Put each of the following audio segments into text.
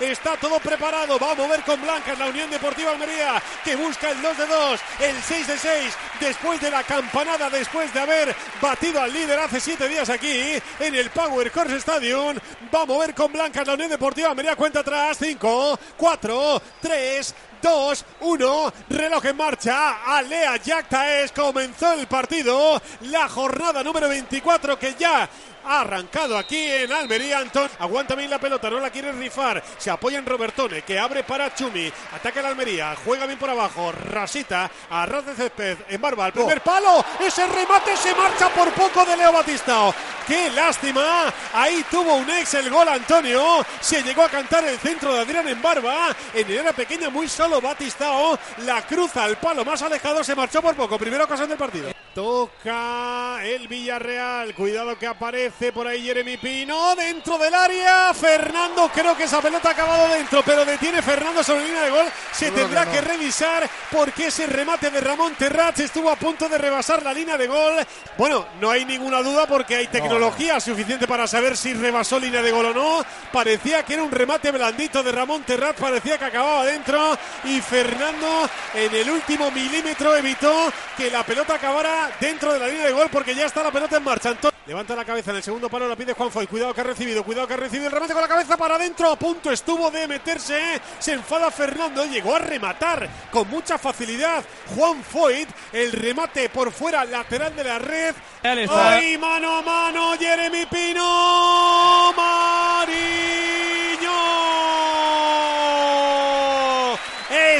Está todo preparado. Va a mover con blancas la Unión Deportiva Almería, que busca el 2 de 2, el 6 de 6, después de la campanada, después de haber batido al líder hace 7 días aquí en el Power Course Stadium. Va a mover con blancas la Unión Deportiva Almería. Cuenta atrás. 5, 4, 3, 2, 1, reloj en marcha. Alea Yactaes comenzó el partido. La jornada número 24 que ya ha arrancado aquí en Almería. Antón aguanta bien la pelota, no la quiere rifar. Se apoya en Robertone que abre para Chumi. Ataca el Almería, juega bien por abajo. Rasita a ras de césped en barba. Al primer palo, ese remate se marcha por poco de Leo Batistao. ¡Qué lástima! Ahí tuvo un ex el gol Antonio. Se llegó a cantar el centro de Adrián en barba. En el área pequeña, muy solo Batistao. La cruza al palo más alejado. Se marchó por poco. Primera ocasión del partido. Toca el Villarreal. Cuidado que aparece por ahí Jeremy Pino. Dentro del área. Fernando, creo que esa pelota ha acabado dentro. Pero detiene Fernando sobre la línea de gol. Se tendrá que revisar porque ese remate de Ramón Terrats estuvo a punto de rebasar la línea de gol. Bueno, no hay ninguna duda porque hay tecnología suficiente para saber si rebasó línea de gol o no. Parecía que era un remate blandito de Ramón Terrats. Parecía que acababa dentro. Y Fernando en el último milímetro evitó que la pelota acabara dentro de la línea de gol porque ya está la pelota en marcha. Antonio levanta la cabeza en el segundo palo, la pide Juan Foy. Cuidado que ha recibido, cuidado que ha recibido el remate con la cabeza para adentro. A punto estuvo de meterse. Se enfada Fernando. Llegó a rematar con mucha facilidad. Juan Foyt, el remate por fuera, lateral de la red. ¡Ay, mano a mano! Jeremy Pino. Mariño.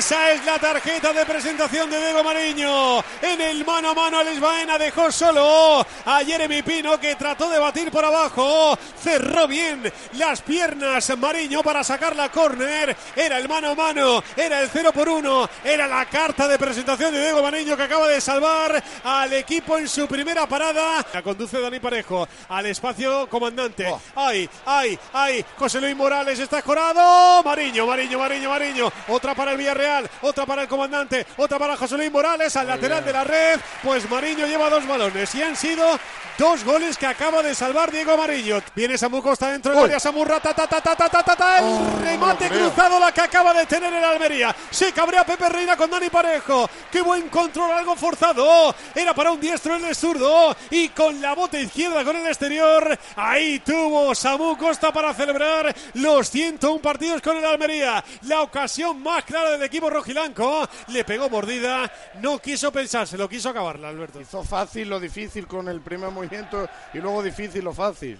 Esa es la tarjeta de presentación de Diego Mariño. En el mano a mano, Alex Baena dejó solo a Jeremy Pino que trató de batir por abajo. Cerró bien las piernas Mariño para sacar la córner. Era el mano a mano, era el 0 por 1. Era la carta de presentación de Diego Mariño que acaba de salvar al equipo en su primera parada. La conduce Dani Parejo al espacio comandante. Oh. ¡Ay, ay, ay! José Luis Morales está escorado. Mariño, Mariño, Mariño, Mariño. Otra para el Villarreal, otra para el comandante, otra para José Luis Morales al lateral de la red. Pues Mariño lleva dos balones y han sido dos goles que acaba de salvar Diego Mariño. Viene Samu Costa dentro del área. Samu ta, ta, ta, ta, ta, ta, ta. El Oh, remate cruzado la que acaba de tener el Almería. Se cabrea Pepe Reina con Dani Parejo. Qué buen control, algo forzado. Era para un diestro el de zurdo. Y con la bota izquierda con el exterior. Ahí tuvo Samu Costa para celebrar los 101 partidos con el Almería. La ocasión más clara del equipo rojilanco. Le pegó mordida. No quiso pensarse, lo quiso acabarla, Alberto. Hizo fácil lo difícil con el primer movimiento y luego difícil lo fácil.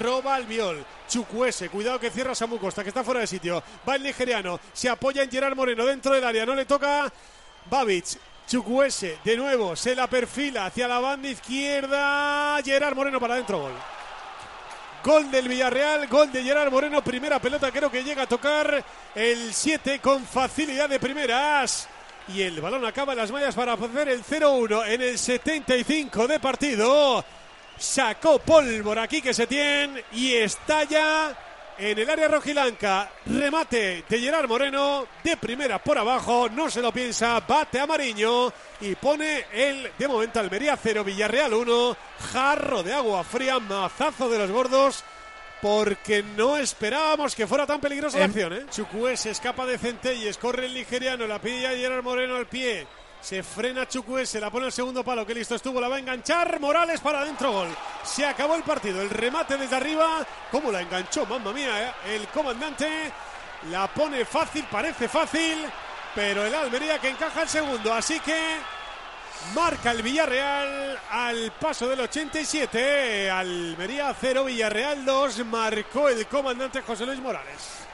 roba al viol. Chucuese, cuidado que cierra Samu Costa, que está fuera de sitio. Va el nigeriano, se apoya en Gerard Moreno dentro del área, no le toca Babic. Chucuese, de nuevo, se la perfila hacia la banda izquierda. Gerard Moreno para adentro, gol. Gol del Villarreal, gol de Gerard Moreno, primera pelota, creo que llega a tocar el 7 con facilidad de primeras. Y el balón acaba en las mallas para hacer el 0-1 en el 75 de partido. Sacó pólvora aquí que se tiene y estalla en el área rojilanca. Remate de Gerard Moreno de primera por abajo. No se lo piensa. Bate a Mariño y pone el de momento Almería 0, Villarreal 1. Jarro de agua fría, mazazo de los gordos. Porque no esperábamos que fuera tan peligrosa la Em- acción, ¿eh? Se escapa de Centelles, corre el nigeriano, la pide a Gerard Moreno al pie. Se frena Chucué, se la pone al segundo palo, que listo estuvo, la va a enganchar. Morales para adentro, gol. Se acabó el partido, el remate desde arriba. ¿Cómo la enganchó? Mamma mía, eh? el comandante la pone fácil, parece fácil, pero el Almería que encaja el segundo. Así que marca el Villarreal al paso del 87. Almería 0, Villarreal 2. Marcó el comandante José Luis Morales.